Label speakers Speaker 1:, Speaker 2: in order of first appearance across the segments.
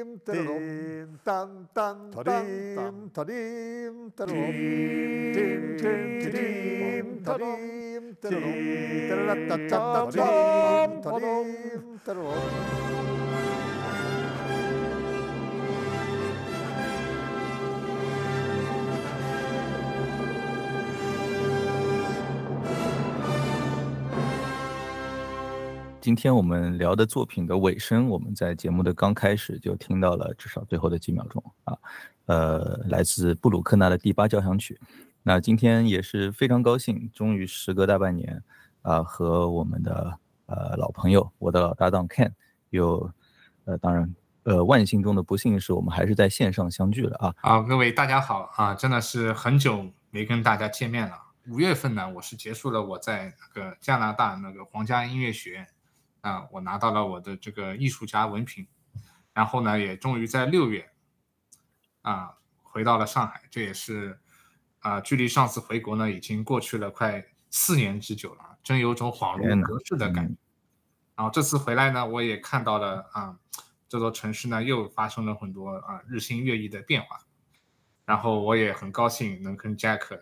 Speaker 1: 叮叮当当当当当叮当叮叮叮当叮当哒啦哒哒哒当叮当。
Speaker 2: 今天我们聊的作品的尾声，我们在节目的刚开始就听到了至少最后的几秒钟啊，呃，来自布鲁克纳的第八交响曲。那今天也是非常高兴，终于时隔大半年啊，和我们的呃老朋友，我的老搭档 Ken 又呃，当然呃，万幸中的不幸是我们还是在线上相聚了啊。
Speaker 3: 啊，各位大家好啊，真的是很久没跟大家见面了。五月份呢，我是结束了我在那个加拿大那个皇家音乐学院。啊，我拿到了我的这个艺术家文凭，然后呢，也终于在六月，啊，回到了上海。这也是，啊，距离上次回国呢，已经过去了快四年之久了，真有种恍如隔世的感觉。然后这次回来呢，我也看到了啊，这座城市呢又发生了很多啊日新月异的变化。然后我也很高兴能跟 Jack，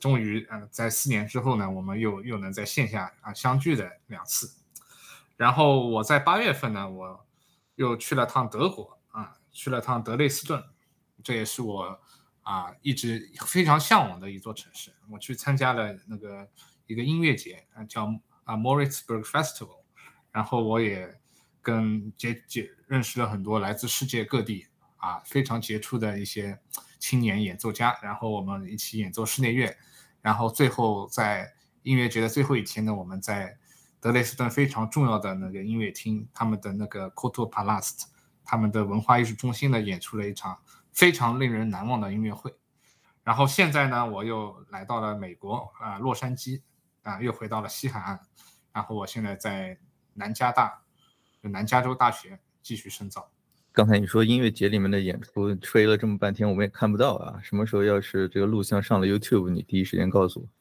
Speaker 3: 终于呃在四年之后呢，我们又又能在线下啊相聚的两次。然后我在八月份呢，我又去了趟德国啊，去了趟德累斯顿，这也是我啊一直非常向往的一座城市。我去参加了那个一个音乐节啊，叫啊 Moritzburg Festival，然后我也跟结结认识了很多来自世界各地啊非常杰出的一些青年演奏家，然后我们一起演奏室内乐，然后最后在音乐节的最后一天呢，我们在。德累斯顿非常重要的那个音乐厅，他们的那个 k o t o Palast，他们的文化艺术中心呢，演出了一场非常令人难忘的音乐会。然后现在呢，我又来到了美国啊，洛杉矶啊，又回到了西海岸。然后我现在在南加大，南加州大学继续深造。
Speaker 2: 刚才你说音乐节里面的演出吹了这么半天，我们也看不到啊。什么时候要是这个录像上了 YouTube，你第一时间告诉我。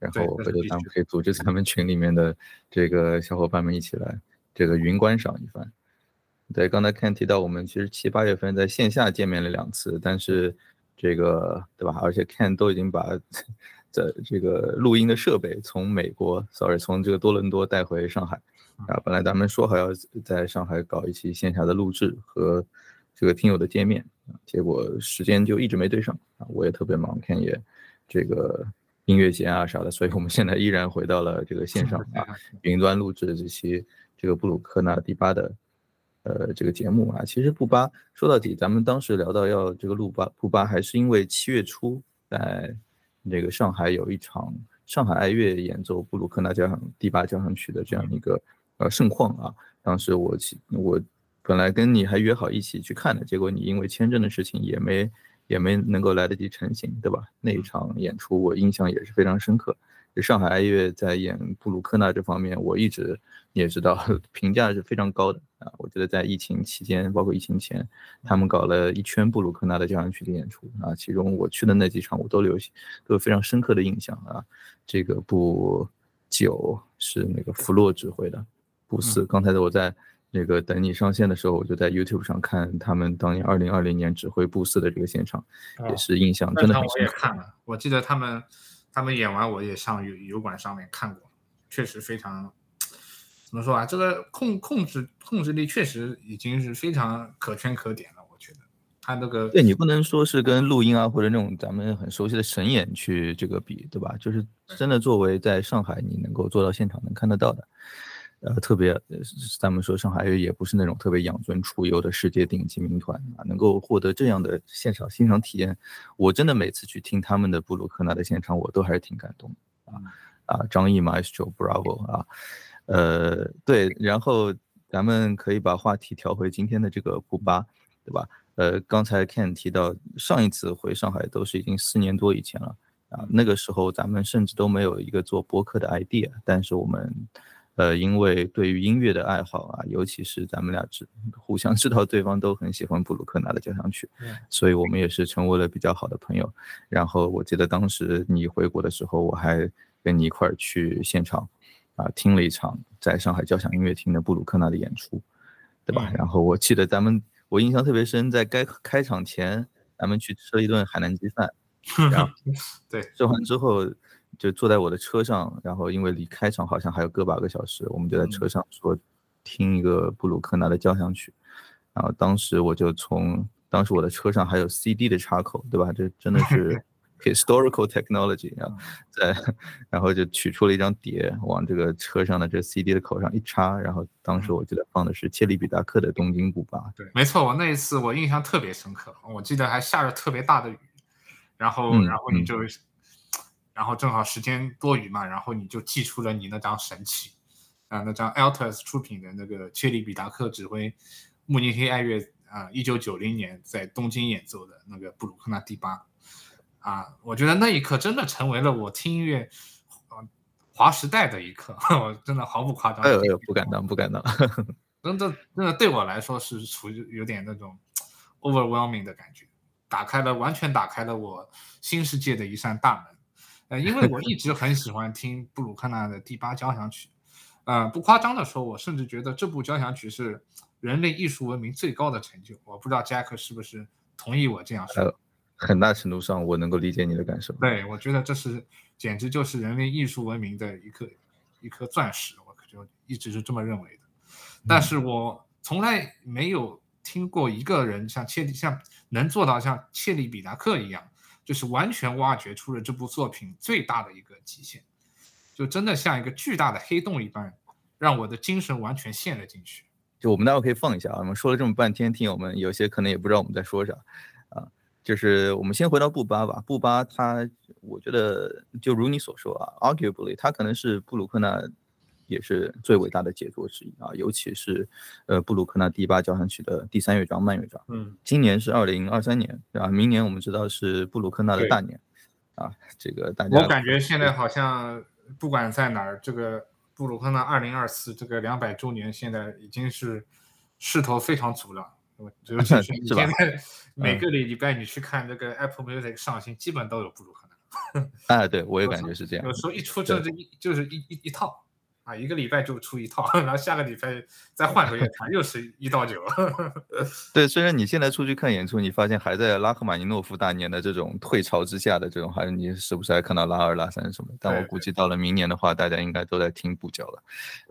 Speaker 2: 然后回头咱们可以组织咱们群里面的这个小伙伴们一起来这个云观赏一番。对，刚才 Ken 提到我们其实七八月份在线下见面了两次，但是这个对吧？而且 Ken 都已经把在这个录音的设备从美国，sorry，从这个多伦多带回上海啊。本来咱们说好要在上海搞一期线下的录制和这个听友的见面，结果时间就一直没对上啊。我也特别忙，Ken 也这个。音乐节啊啥的，所以我们现在依然回到了这个线上 啊，云端录制这期这个布鲁克纳第八的呃这个节目啊。其实布巴说到底，咱们当时聊到要这个录巴布巴，还是因为七月初在那个上海有一场上海爱乐演奏布鲁克纳交响第八交响曲的这样一个呃盛况啊。当时我我本来跟你还约好一起去看的，结果你因为签证的事情也没。也没能够来得及成型，对吧？那一场演出我印象也是非常深刻。就上海爱乐在演布鲁克纳这方面，我一直你也知道，评价是非常高的啊。我觉得在疫情期间，包括疫情前，他们搞了一圈布鲁克纳的交响曲的演出啊，其中我去的那几场我都留下都有非常深刻的印象啊。这个布九是那个弗洛指挥的，布四刚才的我在。那个等你上线的时候，我就在 YouTube 上看他们当年二零二零年指挥布斯的这个现场，也是印象真的很深。
Speaker 3: 我也看了，我记得他们他们演完，我也上油油管上面看过，确实非常怎么说啊？这个控控制控制力确实已经是非常可圈可点了。我觉得他那个
Speaker 2: 对你不能说是跟录音啊或者那种咱们很熟悉的神演去这个比，对吧？就是真的作为在上海你能够做到现场能看得到的。呃，特别，咱们说上海也不是那种特别养尊处优的世界顶级民团啊，能够获得这样的现场欣赏体验，我真的每次去听他们的布鲁克纳的现场，我都还是挺感动啊啊，张译 Maestro Bravo 啊，呃，对，然后咱们可以把话题调回今天的这个古巴，对吧？呃，刚才 Ken 提到上一次回上海都是已经四年多以前了啊，那个时候咱们甚至都没有一个做播客的 idea，但是我们。呃，因为对于音乐的爱好啊，尤其是咱们俩知互相知道对方都很喜欢布鲁克纳的交响曲，所以我们也是成为了比较好的朋友。然后我记得当时你回国的时候，我还跟你一块儿去现场啊听了一场在上海交响音乐厅的布鲁克纳的演出，对吧？然后我记得咱们我印象特别深，在该开场前，咱们去吃了一顿海南鸡饭，然后
Speaker 3: 对
Speaker 2: 吃完之后。就坐在我的车上，然后因为离开场好像还有个把个小时，我们就在车上说听一个布鲁克纳的交响曲，然后当时我就从当时我的车上还有 CD 的插口，对吧？这真的是 historical technology 啊，在然后就取出了一张碟，往这个车上的这 CD 的口上一插，然后当时我记得放的是切利比达克的《东京古巴》。
Speaker 3: 对，没错，我那一次我印象特别深刻，我记得还下着特别大的雨，然后然后你就。然后正好时间多余嘛，然后你就寄出了你那张神器，啊，那张 Altus 出品的那个切里比达克指挥慕尼黑爱乐啊，一九九零年在东京演奏的那个布鲁克纳第八，啊，我觉得那一刻真的成为了我听音乐啊划时代的一刻，我真的毫不夸张。
Speaker 2: 哎呦哎呦，不敢当，不敢当，
Speaker 3: 真的真的对我来说是处于有点那种 overwhelming 的感觉，打开了完全打开了我新世界的一扇大门。呃，因为我一直很喜欢听布鲁克纳的第八交响曲，呃，不夸张的说，我甚至觉得这部交响曲是人类艺术文明最高的成就。我不知道杰克是不是同意我这样说？
Speaker 2: 很大程度上，我能够理解你的感受。
Speaker 3: 对，我觉得这是简直就是人类艺术文明的一颗一颗钻石，我就一直是这么认为的。但是我从来没有听过一个人像切里像能做到像切利比达克一样。就是完全挖掘出了这部作品最大的一个极限，就真的像一个巨大的黑洞一般，让我的精神完全陷了进去。
Speaker 2: 就我们待会可以放一下啊，我们说了这么半天，听友们有些可能也不知道我们在说啥啊。就是我们先回到布巴吧，布巴他，我觉得就如你所说啊，arguably 他可能是布鲁克纳。也是最伟大的杰作之一啊，尤其是，呃，布鲁克纳第八交响曲的第三乐章慢乐章。嗯，今年是二零二三年，对吧？明年我们知道是布鲁克纳的大年，啊，这个大家。
Speaker 3: 我感觉现在好像不管在哪儿，这个布鲁克纳二零二四这个两百周年，现在已经是势头非常足了。尤其是 现在每个礼礼拜你去看这个 Apple Music 上新，基本都有布鲁克纳。
Speaker 2: 哎，对我也感觉是这样。
Speaker 3: 有时候一出这这一就是一一一套。啊，一个礼拜就出一套，然后下个礼拜再换个乐团，又是一到九。
Speaker 2: 对，虽然你现在出去看演出，你发现还在拉赫玛尼诺夫大年的这种退潮之下的这种，还是你时不时还看到拉二、拉三什么。但我估计到了明年的话，大家应该都在听补教了。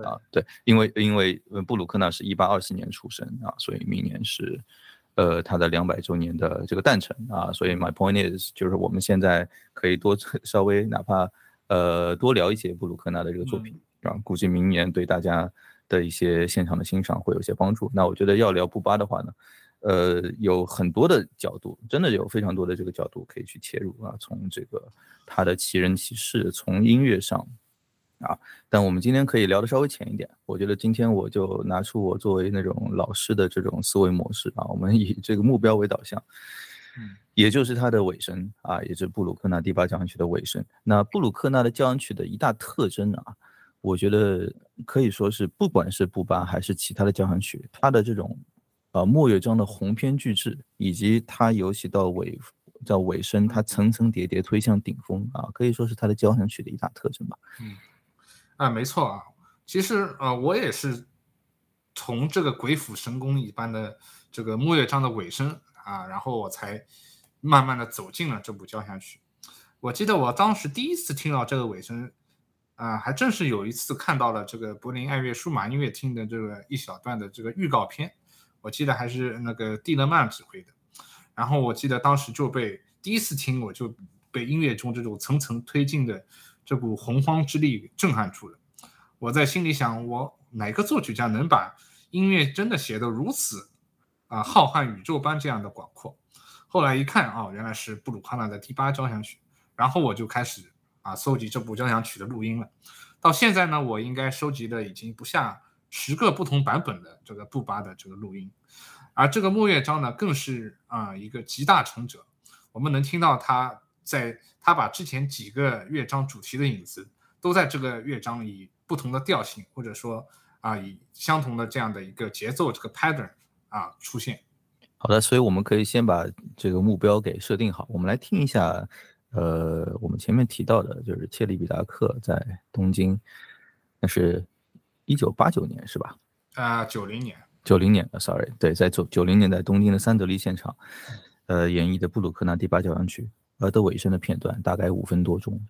Speaker 2: 啊，对，因为因为布鲁克纳是一八二四年出生啊，所以明年是呃他的两百周年的这个诞辰啊，所以 my point is 就是我们现在可以多 稍微哪怕呃多聊一些布鲁克纳的这个作品。啊，估计明年对大家的一些现场的欣赏会有些帮助。那我觉得要聊布巴的话呢，呃，有很多的角度，真的有非常多的这个角度可以去切入啊。从这个他的奇人奇事，从音乐上啊，但我们今天可以聊的稍微浅一点。我觉得今天我就拿出我作为那种老师的这种思维模式啊，我们以这个目标为导向，嗯，也就是它的尾声啊，也是布鲁克纳第八交响曲的尾声。那布鲁克纳的交响曲的一大特征啊。我觉得可以说是，不管是布巴还是其他的交响曲，它的这种，呃，末乐章的鸿篇巨制，以及它尤其到尾，到尾声，它层层叠叠推向顶峰啊，可以说是它的交响曲的一大特征吧。
Speaker 3: 嗯，啊，没错啊，其实呃，我也是从这个鬼斧神工一般的这个末乐章的尾声啊，然后我才慢慢的走进了这部交响曲。我记得我当时第一次听到这个尾声。啊，还正是有一次看到了这个柏林爱乐数码音乐厅的这个一小段的这个预告片，我记得还是那个蒂勒曼指挥的，然后我记得当时就被第一次听我就被音乐中这种层层推进的这股洪荒之力震撼住了。我在心里想，我哪个作曲家能把音乐真的写得如此啊浩瀚宇宙般这样的广阔？后来一看啊，原来是布鲁克纳的第八交响曲，然后我就开始。啊，搜集这部交响曲的录音了。到现在呢，我应该收集的已经不下十个不同版本的这个布巴的这个录音。而这个末乐章呢，更是啊一个集大成者。我们能听到他在他把之前几个乐章主题的影子，都在这个乐章以不同的调性，或者说啊以相同的这样的一个节奏这个 pattern 啊出现。
Speaker 2: 好的，所以我们可以先把这个目标给设定好。我们来听一下，呃，我们前面提到的，就是切利比达克在东京，那是一九八九年是吧？
Speaker 3: 啊，九零年。
Speaker 2: 九零年的，sorry，对，在九九零年在东京的三得利现场，呃，演绎的布鲁克纳第八交响曲，而的尾声的片段，大概五分多钟。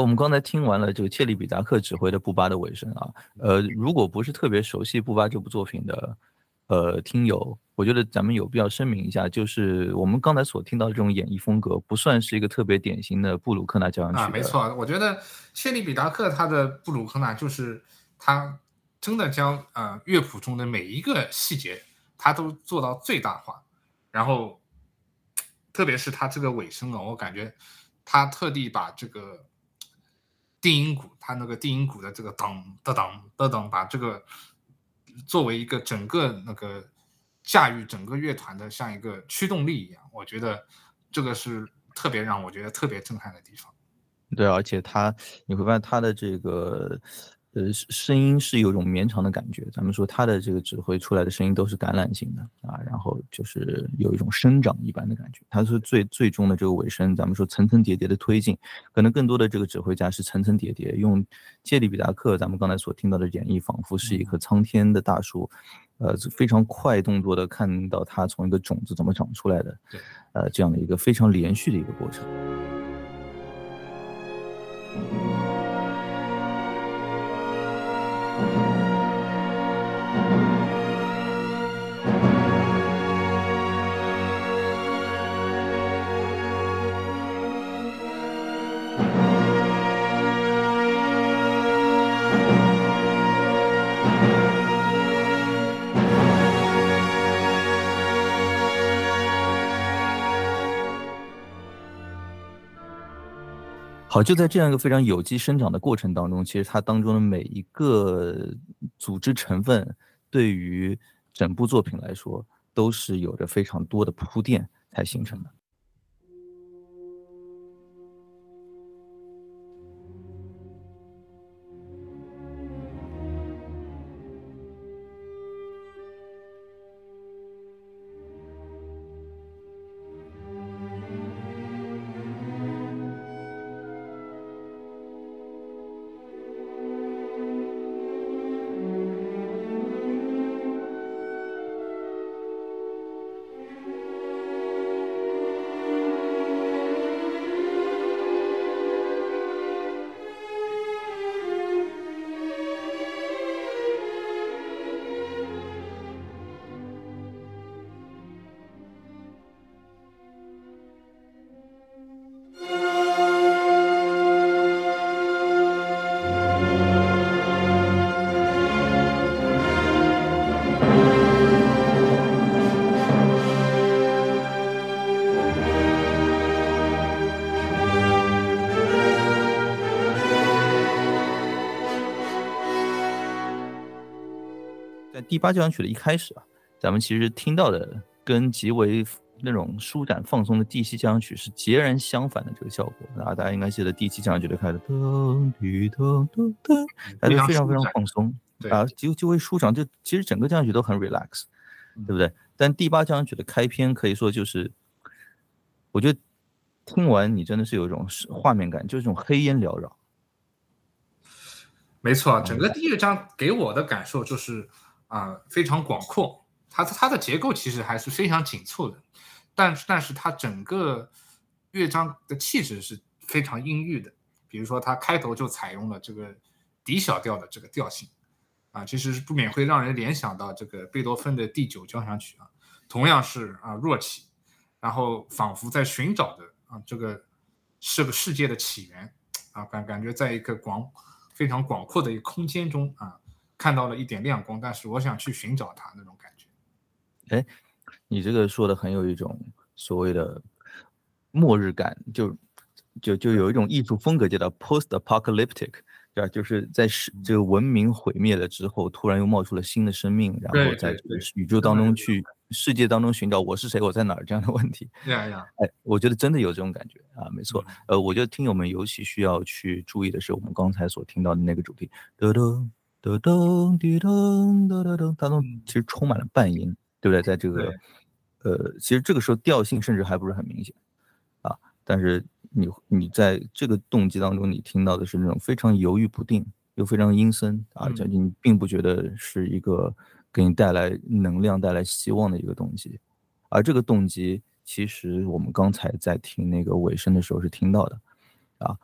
Speaker 2: 好，我们刚才听完了这个切利比达克指挥的布巴的尾声啊，呃，如果不是特别熟悉布巴这部作品的，呃，听友，我觉得咱们有必要声明一下，就是我们刚才所听到的这种演绎风格，不算是一个特别典型的布鲁克纳交响曲
Speaker 3: 啊。没错，我觉得切利比达克他的布鲁克纳就是他真的将呃乐谱中的每一个细节，他都做到最大化，然后特别是他这个尾声啊，我感觉他特地把这个。定音鼓，它那个定音鼓的这个当当当当当，把这个作为一个整个那个驾驭整个乐团的像一个驱动力一样，我觉得这个是特别让我觉得特别震撼的地方。
Speaker 2: 对，而且他你会发现他的这个呃，声音是有种绵长的感觉。咱们说他的这个指挥出来的声音都是橄榄型的啊，然后就是有一种生长一般的感觉。他是最最终的这个尾声，咱们说层层叠叠的推进，可能更多的这个指挥家是层层叠叠。用杰里比达克咱们刚才所听到的演绎，仿佛是一棵苍天的大树，呃，非常快动作的看到它从一个种子怎么长出来的，呃，这样的一个非常连续的一个过程。就在这样一个非常有机生长的过程当中，其实它当中的每一个组织成分，对于整部作品来说，都是有着非常多的铺垫才形成的。第八交响曲的一开始啊，咱们其实听到的跟极为那种舒展放松的第七交响曲是截然相反的这个效果啊，大家应该记得第七交响曲的开头噔滴噔噔噔，它就非常非常放松啊，就就会舒展，就其实整个交响曲都很 relax，对不对？但第八交响曲的开篇可以说就是，我觉得听完你真的是有一种画面感，就是这种黑烟缭绕。
Speaker 3: 没错，整个第一乐章给我的感受就是。啊，非常广阔，它它的结构其实还是非常紧凑的，但是但是它整个乐章的气质是非常阴郁的。比如说，它开头就采用了这个底小调的这个调性，啊，其实是不免会让人联想到这个贝多芬的第九交响曲啊，同样是啊弱起，然后仿佛在寻找的啊这个是个世界的起源，啊感感觉在一个广非常广阔的一个空间中啊。看到了一点亮光，但是我想去寻找它那种感觉。
Speaker 2: 哎，你这个说的很有一种所谓的末日感，就就就有一种艺术风格叫做 post-apocalyptic，对吧？就是在世这个文明毁灭了之后，突然又冒出了新的生命，然后在这个宇宙当中去世界当中寻找我是谁，我在哪儿这样的问题。
Speaker 3: 呀呀，
Speaker 2: 哎，我觉得真的有这种感觉啊，没错。呃，我觉得听友们尤其需要去注意的是，我们刚才所听到的那个主题。噔噔滴噔噔噔噔，当中其实充满了半音，对不对？在这个，呃，其实这个时候调性甚至还不是很明显，啊，但是你你在这个动机当中，你听到的是那种非常犹豫不定又非常阴森啊，就你并不觉得是一个给你带来能量、带来希望的一个动机，而这个动机其实我们刚才在听那个尾声的时候是听到的，啊。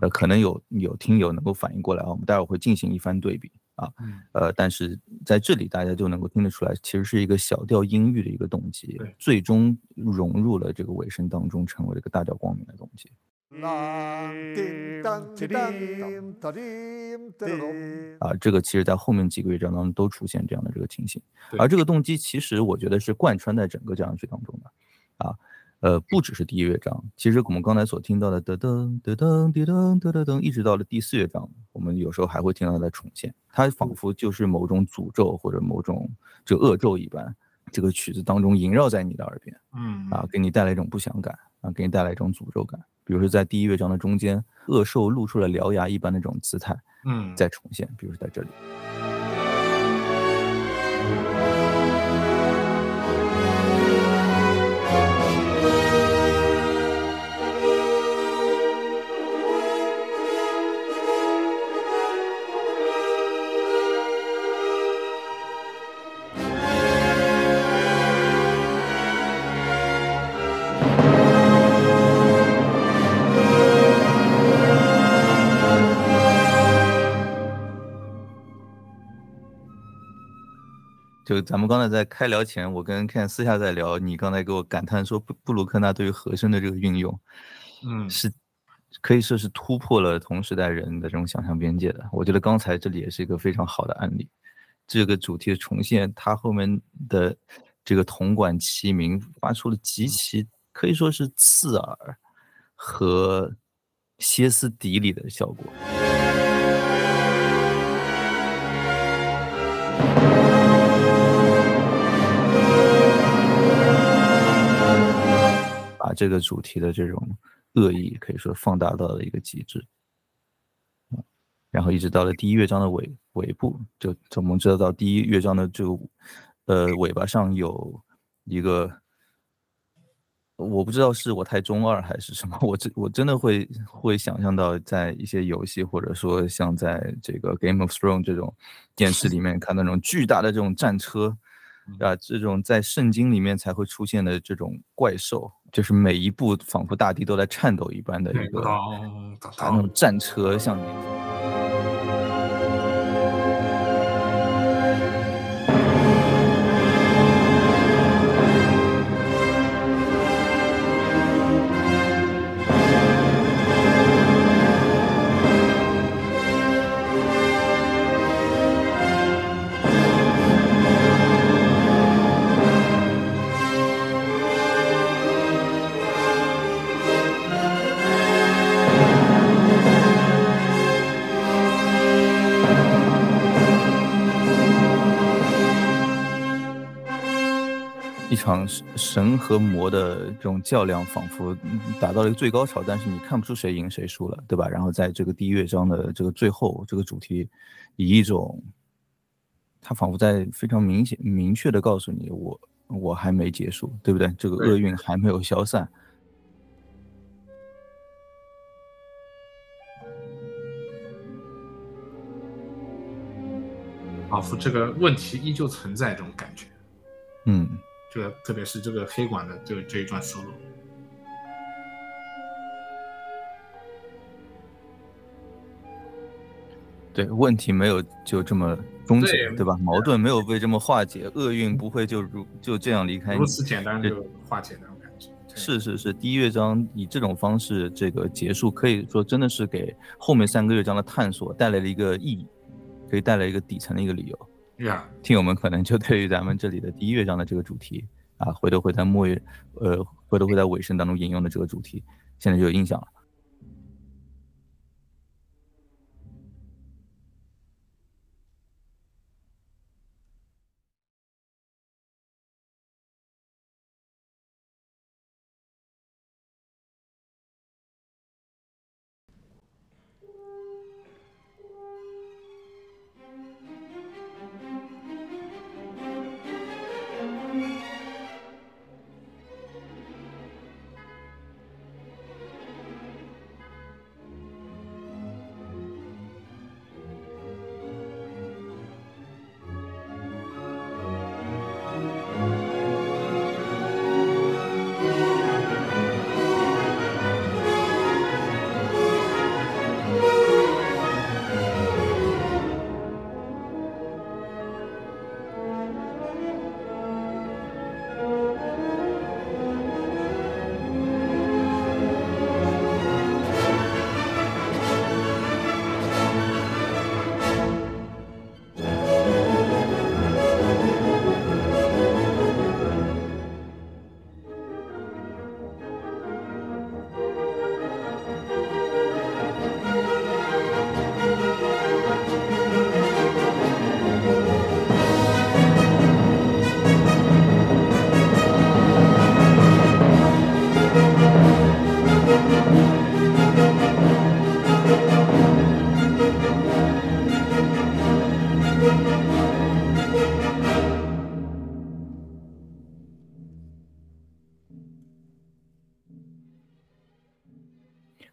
Speaker 2: 呃，可能有有听友能够反应过来啊，我们待会儿会进行一番对比啊，呃，但是在这里大家就能够听得出来，其实是一个小调音域的一个动机，最终融入了这个尾声当中，成为了一个大调光明的动机。啊，这个其实在后面几个乐章当中都出现这样的这个情形，而这个动机其实我觉得是贯穿在整个交响曲当中的，啊。呃，不只是第一乐章，其实我们刚才所听到的噔噔噔噔噔噔噔噔，一直到了第四乐章，我们有时候还会听到它的重现，它仿佛就是某种诅咒或者某种这恶咒一般，这个曲子当中萦绕在你的耳边，嗯，啊，给你带来一种不祥感，啊，给你带来一种诅咒感，比如说在第一乐章的中间，恶兽露出了獠牙一般的这种姿态，
Speaker 3: 嗯，
Speaker 2: 再重现，比如说在这里。就咱们刚才在开聊前，我跟 Ken 私下在聊，你刚才给我感叹说布布鲁克纳对于和声的这个运用，
Speaker 3: 嗯，
Speaker 2: 是可以说是突破了同时代人的这种想象边界的。我觉得刚才这里也是一个非常好的案例，这个主题的重现，它后面的这个铜管齐鸣，发出了极其可以说是刺耳和歇斯底里的效果。这个主题的这种恶意可以说放大到了一个极致，然后一直到了第一乐章的尾尾部，就我们知道到第一乐章的这个呃尾巴上有一个，我不知道是我太中二还是什么，我真我真的会会想象到在一些游戏或者说像在这个 Game of Thrones 这种电视里面看那种巨大的这种战车。啊，这种在圣经里面才会出现的这种怪兽，就是每一步仿佛大地都在颤抖一般的一个，那种战车像。一场神和魔的这种较量，仿佛达到了一个最高潮，但是你看不出谁赢谁输了，对吧？然后在这个第一乐章的这个最后，这个主题以一种，他仿佛在非常明显、明确的告诉你，我我还没结束，对不对？这个厄运还没有消散，
Speaker 3: 仿佛这个问题依旧存在，这种感觉。
Speaker 2: 嗯。
Speaker 3: 这个特别是这个黑管的这这一段 solo，
Speaker 2: 对，问题没有就这么终结，对吧？矛盾没有被这么化解，厄运不会就如就这样离开，
Speaker 3: 如此简单就化解那种感觉。
Speaker 2: 是是是，第一乐章以这种方式这个结束，可以说真的是给后面三个乐章的探索带来了一个意义，可以带来一个底层的一个理由。听友们可能就对于咱们这里的第一乐章的这个主题啊，回头会在末，呃，回头会在尾声当中引用的这个主题，现在就有印象了。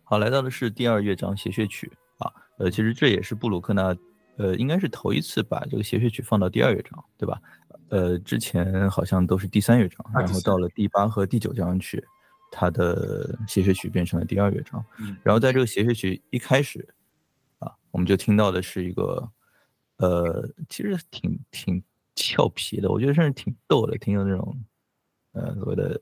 Speaker 2: 好，来到的是第二乐章协谑曲啊，呃，其实这也是布鲁克纳，呃，应该是头一次把这个协谑曲放到第二乐章，对吧？呃，之前好像都是第三乐章，然后到了第八和第九交响曲，它的协谑曲变成了第二乐章。
Speaker 3: 嗯，
Speaker 2: 然后在这个协谑曲一开始，啊，我们就听到的是一个，呃，其实挺挺俏皮的，我觉得甚至挺逗的，挺有那种，呃，所谓的。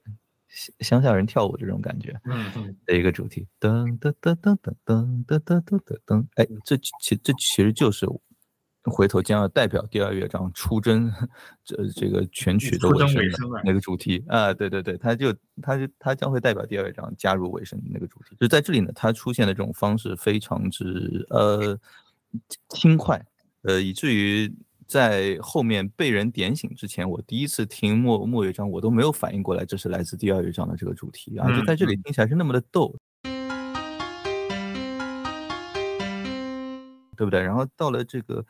Speaker 2: 乡乡下人跳舞这种感觉，
Speaker 3: 嗯嗯，
Speaker 2: 的一个主题，噔噔噔噔噔噔噔噔噔噔，哎，这其这其实就是回头将要代表第二乐章出征这这个全曲的尾声那个主题。啊，对对对，它就它就它将会代表第二乐章加入尾声的那个主题，就在这里呢，它出现的这种方式非常之呃轻快，呃，以至于。在后面被人点醒之前，我第一次听末末乐章，我都没有反应过来这是来自第二乐章的这个主题啊！就在这里听起来是那么的逗，对不对？然后到了这个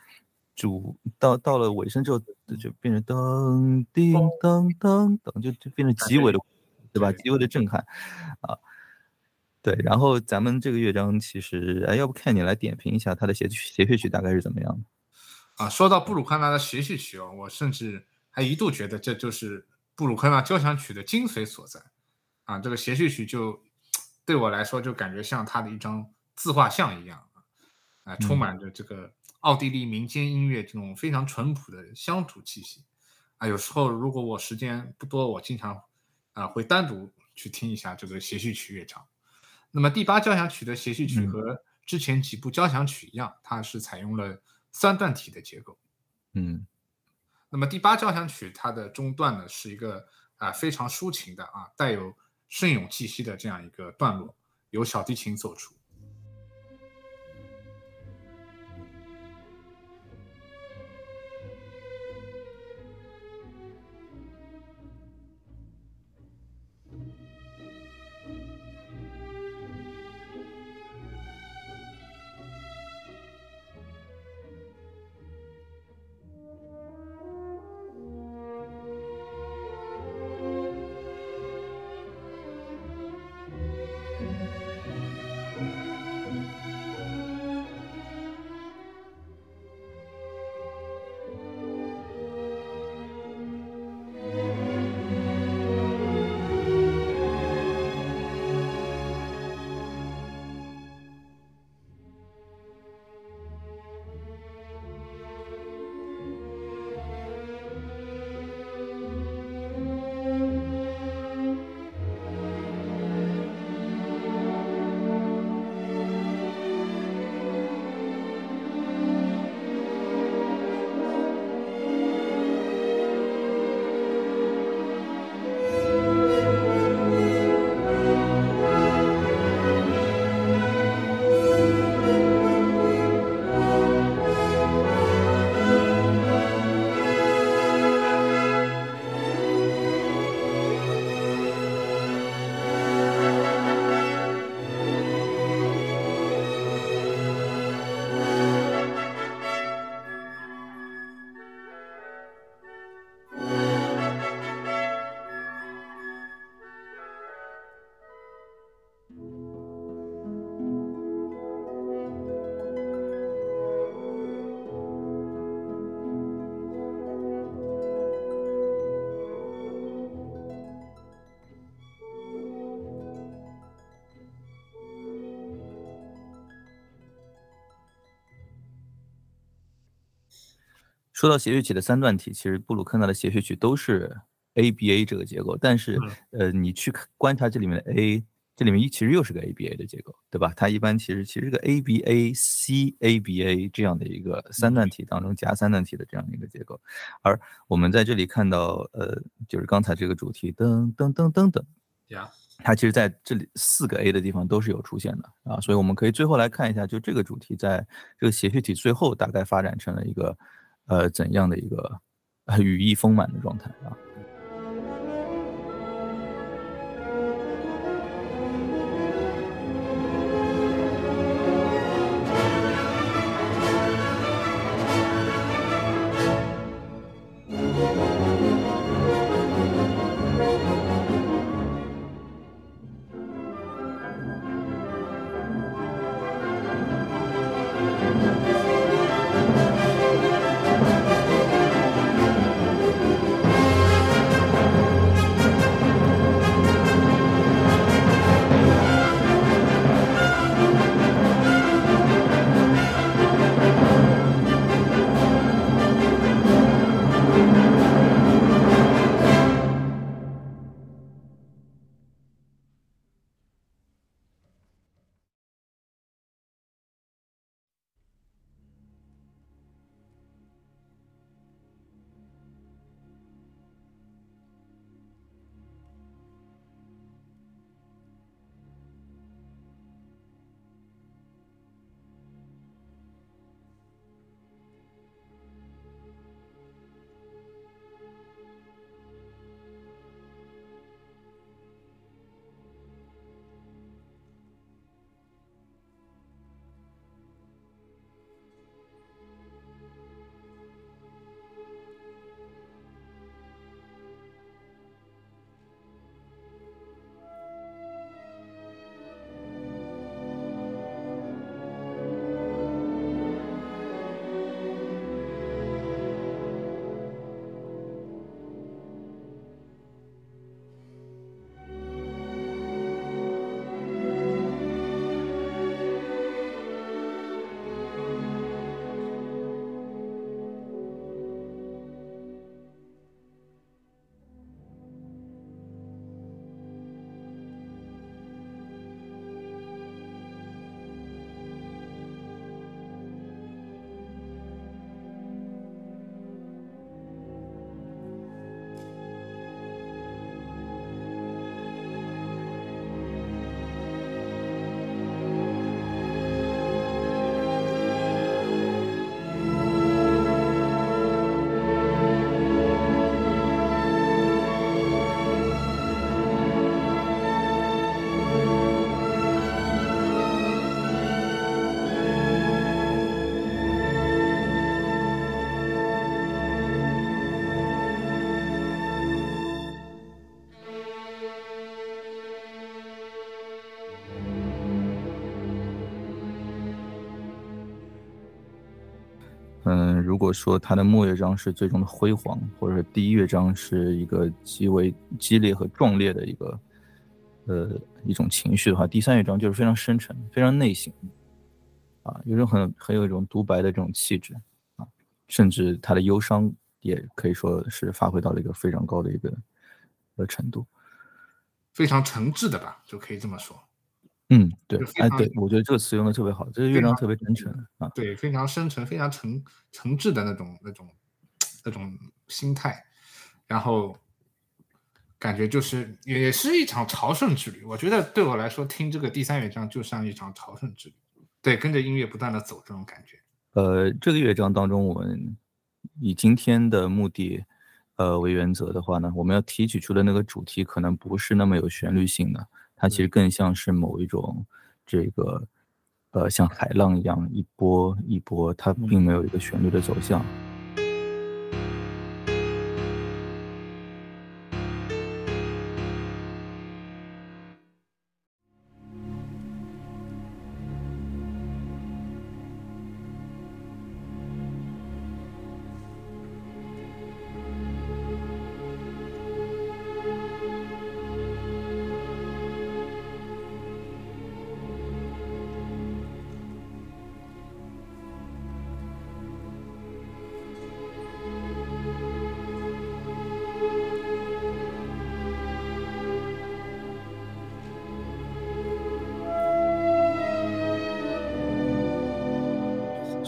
Speaker 2: 主到到了尾声之后，就变成噔叮噔噔噔，就就变成极为的，对吧？极为的震撼啊！对，然后咱们这个乐章其实，哎，要不看你来点评一下它的协协谑曲大概是怎么样的？
Speaker 3: 啊，说到布鲁克纳的协序曲哦，我甚至还一度觉得这就是布鲁克纳交响曲的精髓所在。啊，这个协序曲就对我来说就感觉像他的一张自画像一样啊，充满着这个奥地利民间音乐这种非常淳朴的乡土气息。啊，有时候如果我时间不多，我经常啊会单独去听一下这个协序曲乐章。那么第八交响曲的协序曲和之前几部交响曲一样，它是采用了。三段体的结构，
Speaker 2: 嗯，
Speaker 3: 那么第八交响曲它的中段呢是一个啊非常抒情的啊带有圣咏气息的这样一个段落，由小提琴奏出。
Speaker 2: 说到协谑曲的三段体，其实布鲁克纳的协谑曲都是 A B A 这个结构，但是呃，你去观察这里面的 A，这里面一其实又是个 A B A 的结构，对吧？它一般其实其实个 A B A C A B A 这样的一个三段体当中加三段体的这样的一个结构，而我们在这里看到，呃，就是刚才这个主题噔噔噔噔噔，
Speaker 3: 呀，
Speaker 2: 它其实在这里四个 A 的地方都是有出现的啊，所以我们可以最后来看一下，就这个主题在这个协谑体最后大概发展成了一个。呃，怎样的一个羽翼丰满的状态啊？嗯，如果说它的末乐章是最终的辉煌，或者第一乐章是一个极为激烈和壮烈的一个呃一种情绪的话，第三乐章就是非常深沉、非常内省，啊，有种很很有一种独白的这种气质啊，甚至他的忧伤也可以说是发挥到了一个非常高的一个呃程度，
Speaker 3: 非常诚挚的吧，就可以这么说。
Speaker 2: 嗯，对，哎，对，我觉得这个词用的特别好，这个乐章特别真诚啊，
Speaker 3: 对，非常深沉、非常诚诚挚的那种、那种、那种心态，然后感觉就是也是一场朝圣之旅。我觉得对我来说，听这个第三乐章就像一场朝圣之旅，对，跟着音乐不断的走这种感觉。
Speaker 2: 呃，这个乐章当中，我们以今天的目的，呃为原则的话呢，我们要提取出的那个主题可能不是那么有旋律性的。它其实更像是某一种，这个，呃，像海浪一样一波一波，它并没有一个旋律的走向。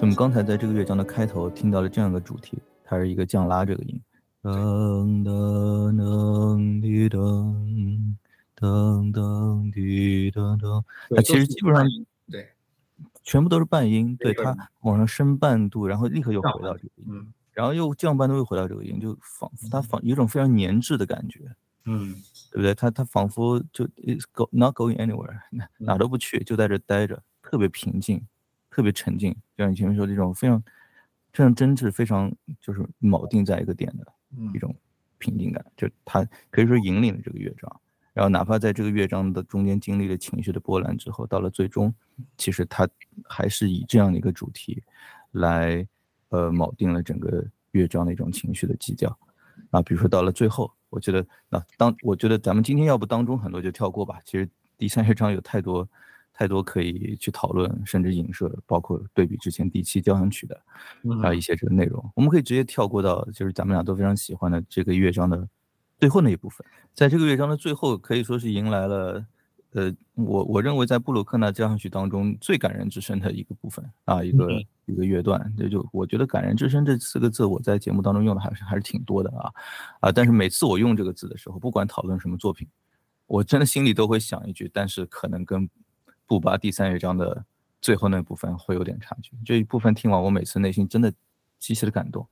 Speaker 2: 们刚才在这个乐章的开头听到了这样一个主题，它是一个降拉这个音，噔噔噔滴噔噔噔滴噔噔，它其实基本上
Speaker 3: 对，
Speaker 2: 全部都是半音，对它往上升半度，然后立刻又回到这个音，然后又降半度又回到这个音，就仿佛它仿有一种非常粘滞的感觉，
Speaker 3: 嗯，
Speaker 2: 对不对？它它仿佛就 is go not going anywhere，哪都不去，就在这待着，特别平静。特别沉静，就像你前面说这种非常非常真挚、非常就是铆定在一个点的一种平静感，就它可以说引领了这个乐章。然后哪怕在这个乐章的中间经历了情绪的波澜之后，到了最终，其实它还是以这样的一个主题来呃铆定了整个乐章的一种情绪的基调。啊，比如说到了最后，我觉得那当我觉得咱们今天要不当中很多就跳过吧。其实第三乐章有太多。太多可以去讨论，甚至影射，包括对比之前第七交响曲的啊一些这个内容，我们可以直接跳过到就是咱们俩都非常喜欢的这个乐章的最后那一部分。在这个乐章的最后，可以说是迎来了，呃，我我认为在布鲁克纳交响曲当中最感人至深的一个部分啊，一个一个乐段。这就我觉得“感人至深”这四个字，我在节目当中用的还是还是挺多的啊啊！但是每次我用这个字的时候，不管讨论什么作品，我真的心里都会想一句，但是可能跟布巴第三乐章的最后那部分会有点差距，这一部分听完，我每次内心真的极其的感动。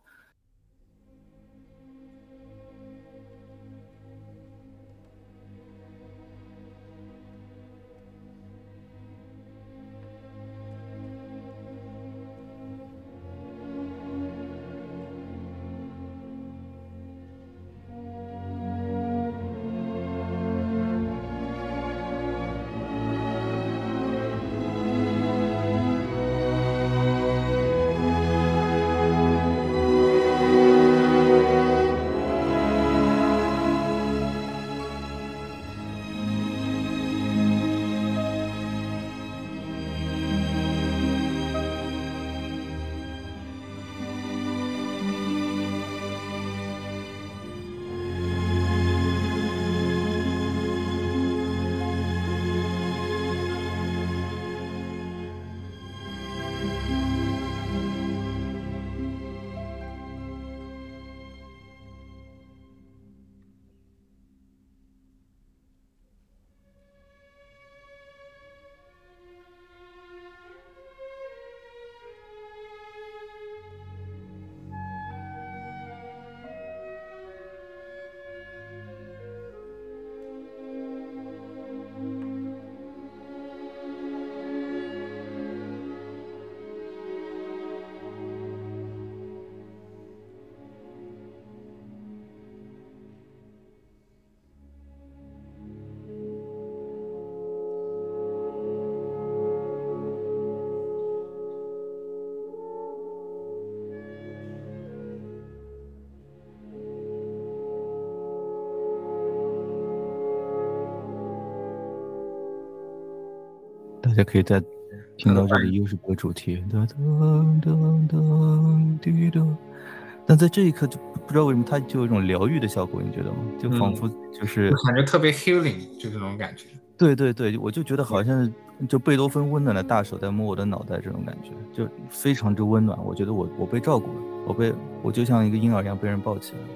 Speaker 2: 家可以在听到这里又是个主题，噔噔噔噔滴噔。但在这一刻就不知道为什么它就有一种疗愈的效果，你觉得吗？就仿佛就是
Speaker 3: 感觉特别 healing，就这种感觉。
Speaker 2: 对对对，我就觉得好像就贝多芬温暖的大手在摸我的脑袋，这种感觉就非常之温暖。我觉得我我被照顾了，我被我就像一个婴儿一样被人抱起来了。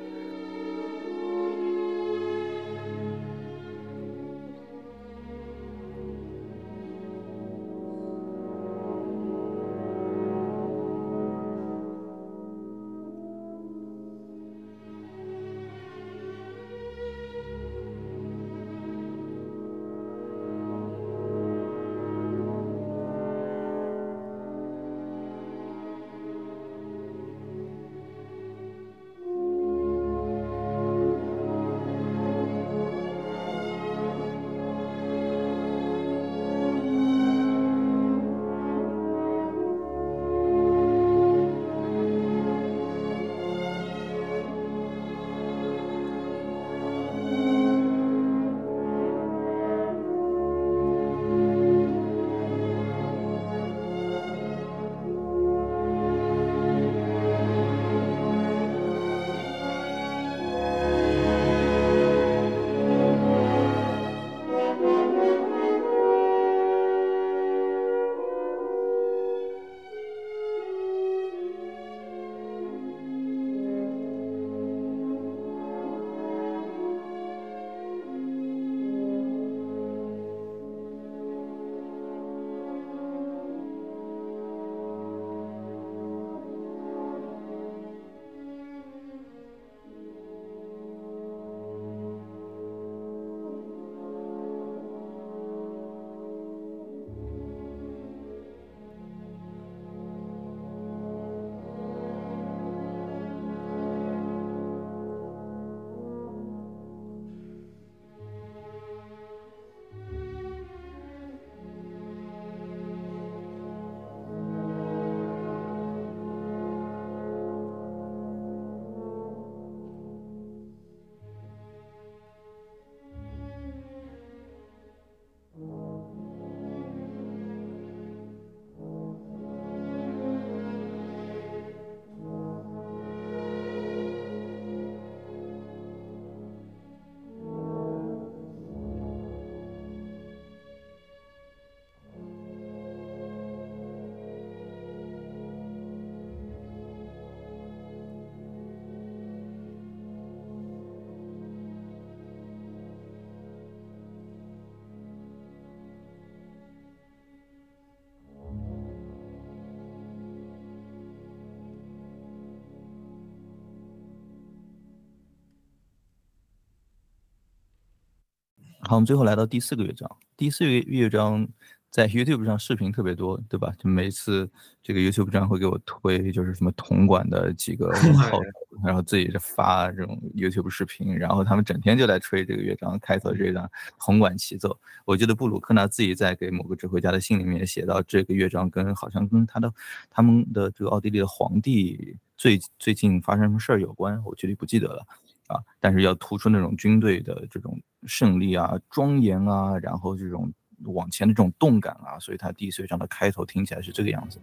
Speaker 2: 好，我们最后来到第四个乐章。第四个乐章在 YouTube 上视频特别多，对吧？就每次这个 YouTube 上会给我推，就是什么铜管的几个号，然后自己就发这种 YouTube 视频，然后他们整天就在吹这个乐章开头这段铜管齐奏。我记得布鲁克纳自己在给某个指挥家的信里面写到，这个乐章跟好像跟他的他们的这个奥地利的皇帝最最近发生什么事儿有关，我具体不记得了。啊，但是要突出那种军队的这种胜利啊、庄严啊，然后这种往前的这种动感啊，所以它第四乐章的开头听起来是这个样子。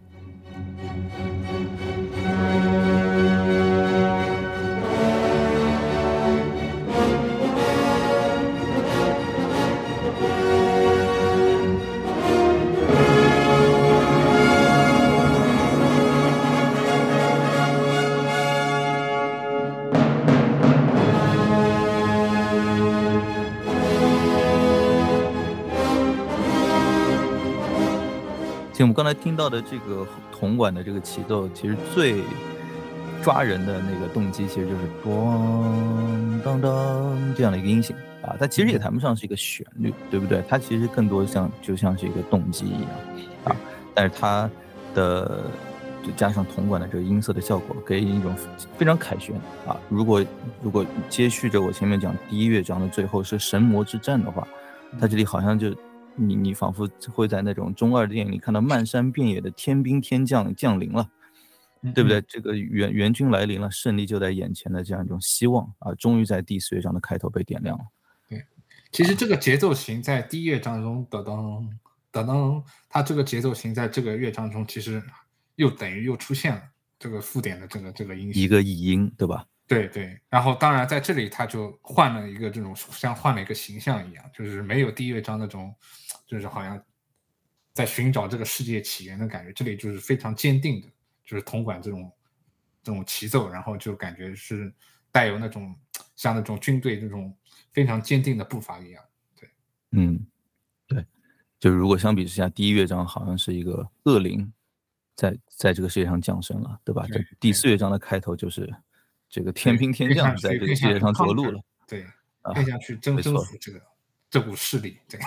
Speaker 2: 我们刚才听到的这个铜管的这个起奏，其实最抓人的那个动机，其实就是咣当当这样的一个音型啊。它其实也谈不上是一个旋律，对不对？它其实更多像就像是一个动机一样啊。但是它的就加上铜管的这个音色的效果，给一种非常凯旋啊。如果如果接续着我前面讲第一乐章的最后是神魔之战的话，它这里好像就。你你仿佛会在那种中二电影里看到漫山遍野的天兵天将降临了，对不对？这个援援军来临了，胜利就在眼前的这样一种希望啊，终于在第四乐章的开头被点亮了。
Speaker 3: 对，其实这个节奏型在第一乐章中噔噔噔噔，它这个节奏型在这个乐章中其实又等于又出现了这个附点的这个这个音
Speaker 2: 一个译音，对吧？
Speaker 3: 对对，然后当然在这里他就换了一个这种像换了一个形象一样，就是没有第一乐章那种，就是好像在寻找这个世界起源的感觉，这里就是非常坚定的，就是铜管这种这种齐奏，然后就感觉是带有那种像那种军队这种非常坚定的步伐一样。对，
Speaker 2: 嗯，对，就如果相比之下，第一乐章好像是一个恶灵在在这个世界上降生了，对吧？这第四乐章的开头就是。这个天兵天将在这个世界上着陆了，
Speaker 3: 对，更想去征征服这个这股势力，对，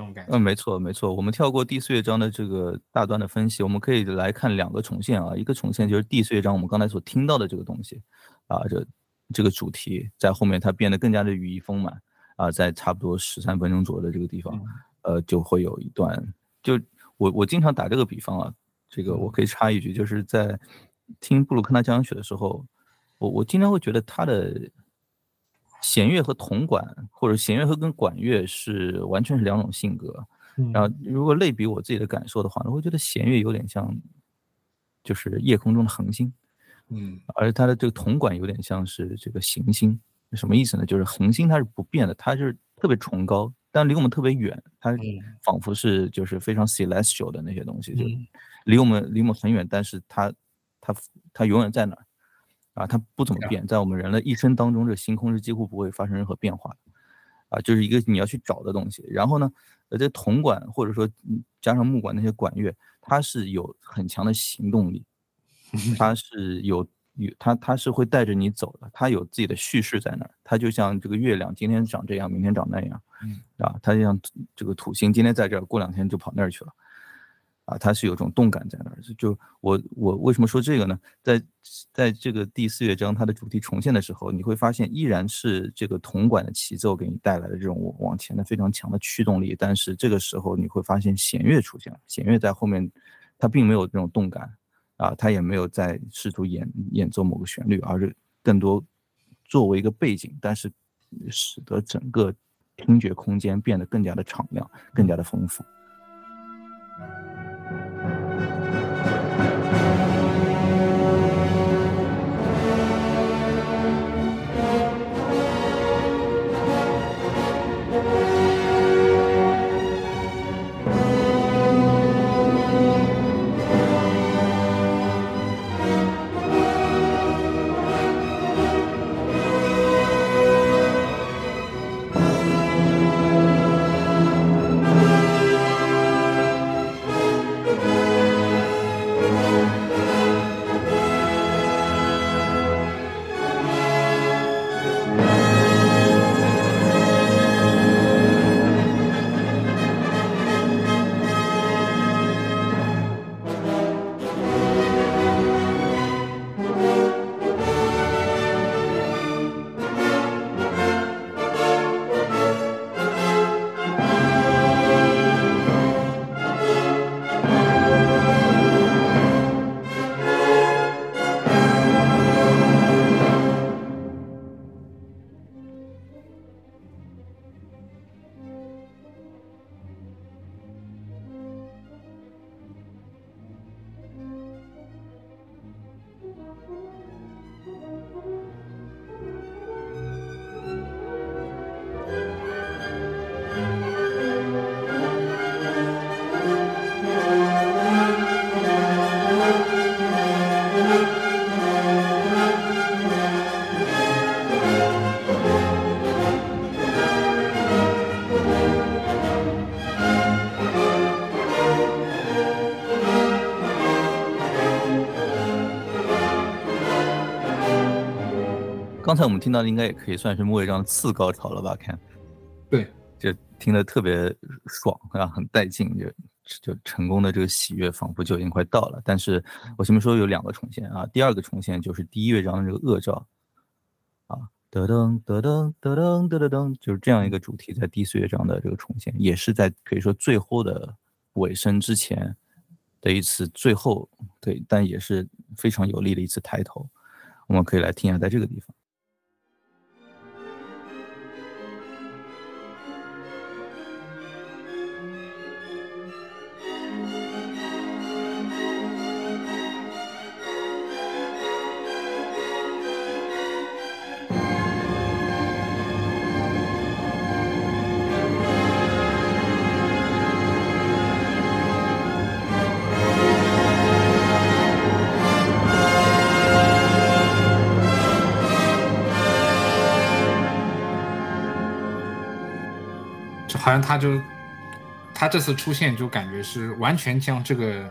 Speaker 3: 这种感觉。
Speaker 2: 嗯，没错没错。我们跳过第四乐章的这个大段的分析，我们可以来看两个重现啊。一个重现就是第四乐章我们刚才所听到的这个东西啊，这这个主题在后面它变得更加的羽翼丰满啊，在差不多十三分钟左右的这个地方，呃，就会有一段。就我我经常打这个比方啊，这个我可以插一句，就是在听布鲁克纳交响曲的时候。我我经常会觉得他的弦乐和铜管，或者弦乐和跟管乐是完全是两种性格。然后如果类比我自己的感受的话，我会觉得弦乐有点像，就是夜空中的恒星，
Speaker 3: 嗯，
Speaker 2: 而它的这个铜管有点像是这个行星。什么意思呢？就是恒星它是不变的，它就是特别崇高，但离我们特别远，它仿佛是就是非常 celestial 的那些东西，就离我们离我们很远，但是它它它永远在那儿。啊，它不怎么变，在我们人类一生当中，这星空是几乎不会发生任何变化的，啊，就是一个你要去找的东西。然后呢，呃，这铜管或者说加上木管那些管乐，它是有很强的行动力，它是有有它它是会带着你走的，它有自己的叙事在那儿。它就像这个月亮，今天长这样，明天长那样，啊，它就像这个土星，今天在这儿，过两天就跑那儿去了。啊，它是有种动感在那儿。就我我为什么说这个呢？在在这个第四乐章它的主题重现的时候，你会发现依然是这个铜管的齐奏给你带来的这种往前的非常强的驱动力。但是这个时候你会发现弦乐出现了，弦乐在后面，它并没有这种动感啊，它也没有在试图演演奏某个旋律，而是更多作为一个背景，但是使得整个听觉空间变得更加的敞亮，更加的丰富。刚才我们听到的应该也可以算是末乐章的次高潮了吧？看，
Speaker 3: 对，
Speaker 2: 就听得特别爽啊，很带劲，就就成功的这个喜悦仿佛就已经快到了。但是我前面说有两个重现啊，第二个重现就是第一乐章的这个恶兆啊，噔噔噔噔噔噔噔噔，就是这样一个主题，在第四乐章的这个重现，也是在可以说最后的尾声之前的一次最后对，但也是非常有力的一次抬头。我们可以来听一下，在这个地方。
Speaker 3: 好像他就他这次出现就感觉是完全将这个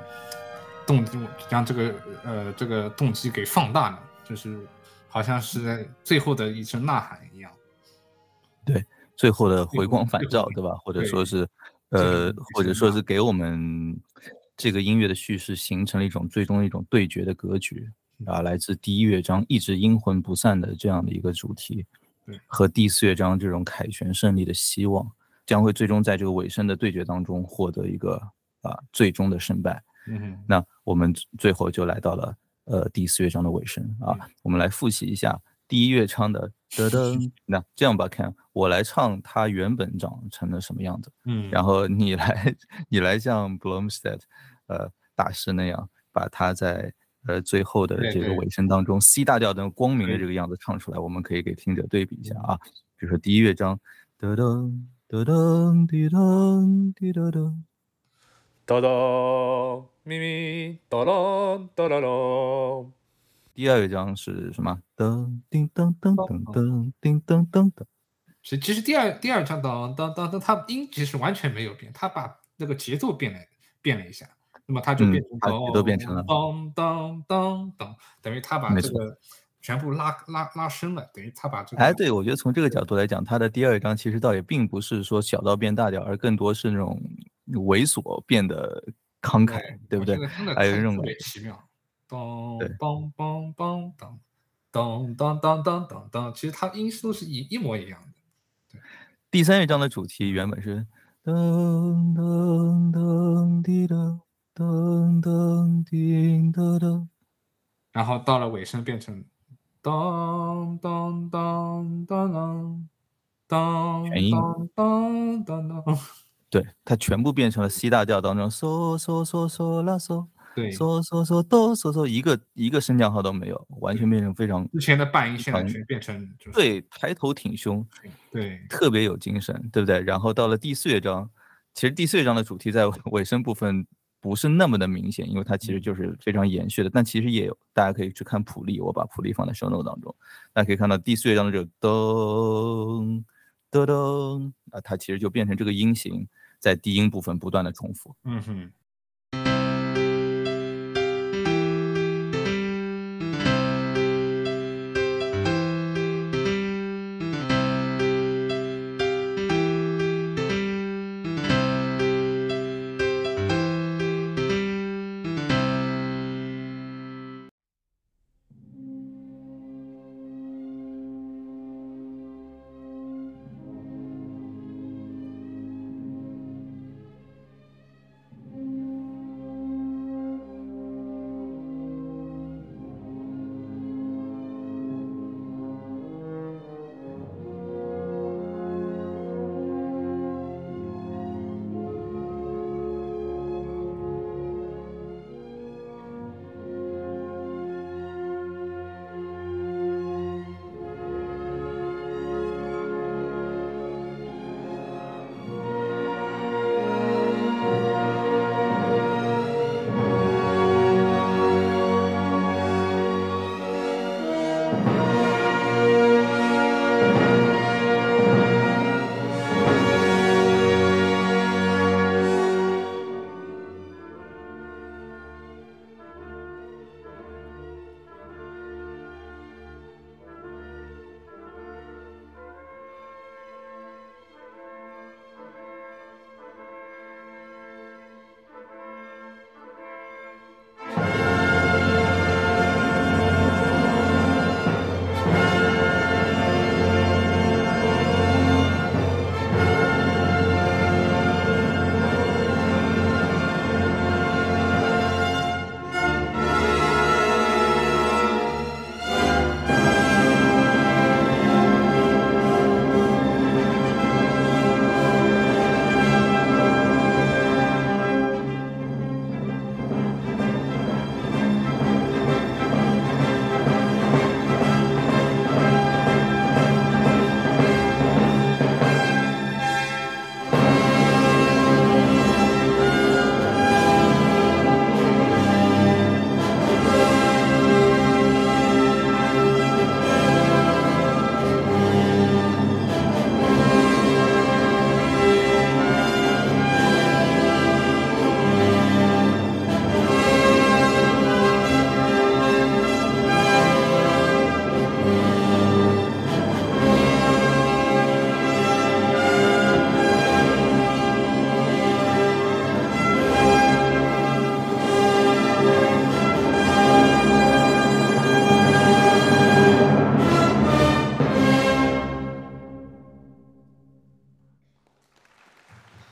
Speaker 3: 动机将这个呃这个动机给放大了，就是好像是在最后的一声呐喊一样。
Speaker 2: 对，最后的回光返照，对吧？或者说是呃，或者说是给我们这个音乐的叙事形成了一种最终一种对决的格局啊，来自第一乐章一直阴魂不散的这样的一个主题，和第四乐章这种凯旋胜利的希望。将会最终在这个尾声的对决当中获得一个啊最终的胜败。
Speaker 3: 嗯，
Speaker 2: 那我们最后就来到了呃第四乐章的尾声啊，我们来复习一下第一乐章的 噔噔。那这样吧，看我来唱它原本长成了什么样子，
Speaker 3: 嗯，
Speaker 2: 然后你来 你来像 Bloomstead，呃大师那样把它在呃最后的这个尾声当中 C 大调的光明的这个样子唱出来，我们可以给听者对比一下啊，比如说第一乐章噔噔。噔噔滴噔滴噔噔，
Speaker 1: 噔噔咪咪噔噔噔噔噔。
Speaker 2: 第二章是什么？噔叮噔噔噔噔叮噔噔噔。
Speaker 3: 其其实第二第二张噔噔噔噔，它音其实完全没有变，它把那个节奏变了变了一下，那么它就变成
Speaker 2: 节奏变成了
Speaker 3: 噔噔噔噔，等于它把这个。全部拉拉拉伸了，等于他把这个。
Speaker 2: 哎，对，我觉得从这个角度来讲，他的第二章其实倒也并不是说小到变大调，而更多是那种猥琐变得慷慨，对不对？还有那种
Speaker 3: 特别奇妙。当当当当当当当当当当当，其实它音都是一一模一样的。对，
Speaker 2: 第三乐章的主题原本是噔噔噔滴噔噔噔滴噔噔，
Speaker 3: 然后到了尾声变成。当当当当当当，
Speaker 2: 全音，
Speaker 3: 当当当，
Speaker 2: 对，它全部变成了 C 大调当中嗦嗦嗦嗦啦嗦，
Speaker 3: 对，
Speaker 2: 嗦嗦嗦哆嗦嗦，一个一个升降号都没有，完全变成非常
Speaker 3: 之前的半音，现在全变成
Speaker 2: 对，抬头挺胸，
Speaker 3: 对，
Speaker 2: 特别有精神，对不对？然后到了第四乐章，其实第四乐章的主题在尾声部分。不是那么的明显，因为它其实就是非常延续的。但其实也有，大家可以去看谱例，我把谱例放在 show note 当中，大家可以看到第四乐章的这个噔噔噔啊，它其实就变成这个音型在低音部分不断的重复。
Speaker 3: 嗯哼。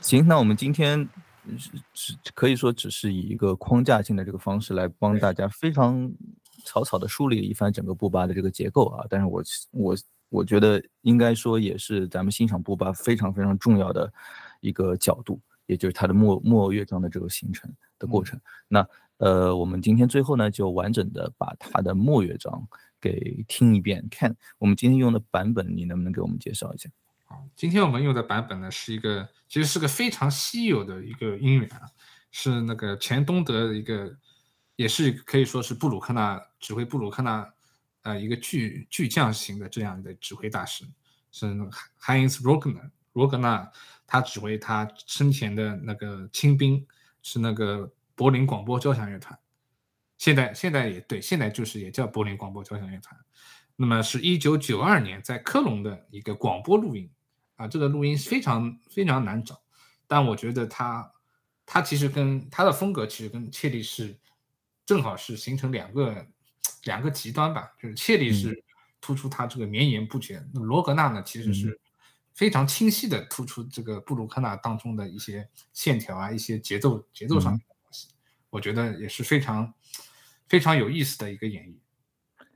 Speaker 2: 行，那我们今天只可以说只是以一个框架性的这个方式来帮大家非常草草的梳理一番整个布巴的这个结构啊。但是我我我觉得应该说也是咱们欣赏布巴非常非常重要的一个角度，也就是它的末末乐章的这个形成的过程。那呃，我们今天最后呢，就完整的把它的末乐章给听一遍。看我们今天用的版本，你能不能给我们介绍一下？
Speaker 3: 好，今天我们用的版本呢，是一个其实是个非常稀有的一个音源啊，是那个前东德的一个，也是可以说是布鲁克纳指挥布鲁克纳，呃，一个巨巨匠型的这样的指挥大师，是 Heinz Rogner，罗格纳，他指挥他生前的那个亲兵是那个柏林广播交响乐团，现在现在也对，现在就是也叫柏林广播交响乐团，那么是一九九二年在科隆的一个广播录音。啊，这个录音非常非常难找，但我觉得他他其实跟他的风格其实跟切利是正好是形成两个两个极端吧，就是切利是突出他这个绵延不绝，那罗格纳呢其实是非常清晰的突出这个布鲁克纳当中的一些线条啊，一些节奏节奏上面的东西，我觉得也是非常非常有意思的一个演绎。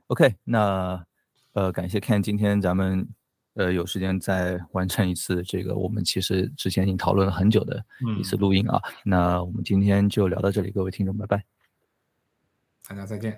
Speaker 2: OK，那呃感谢 Ken 今天咱们。呃，有时间再完成一次这个，我们其实之前已经讨论了很久的一次录音啊。那我们今天就聊到这里，各位听众，拜拜，
Speaker 3: 大家再见。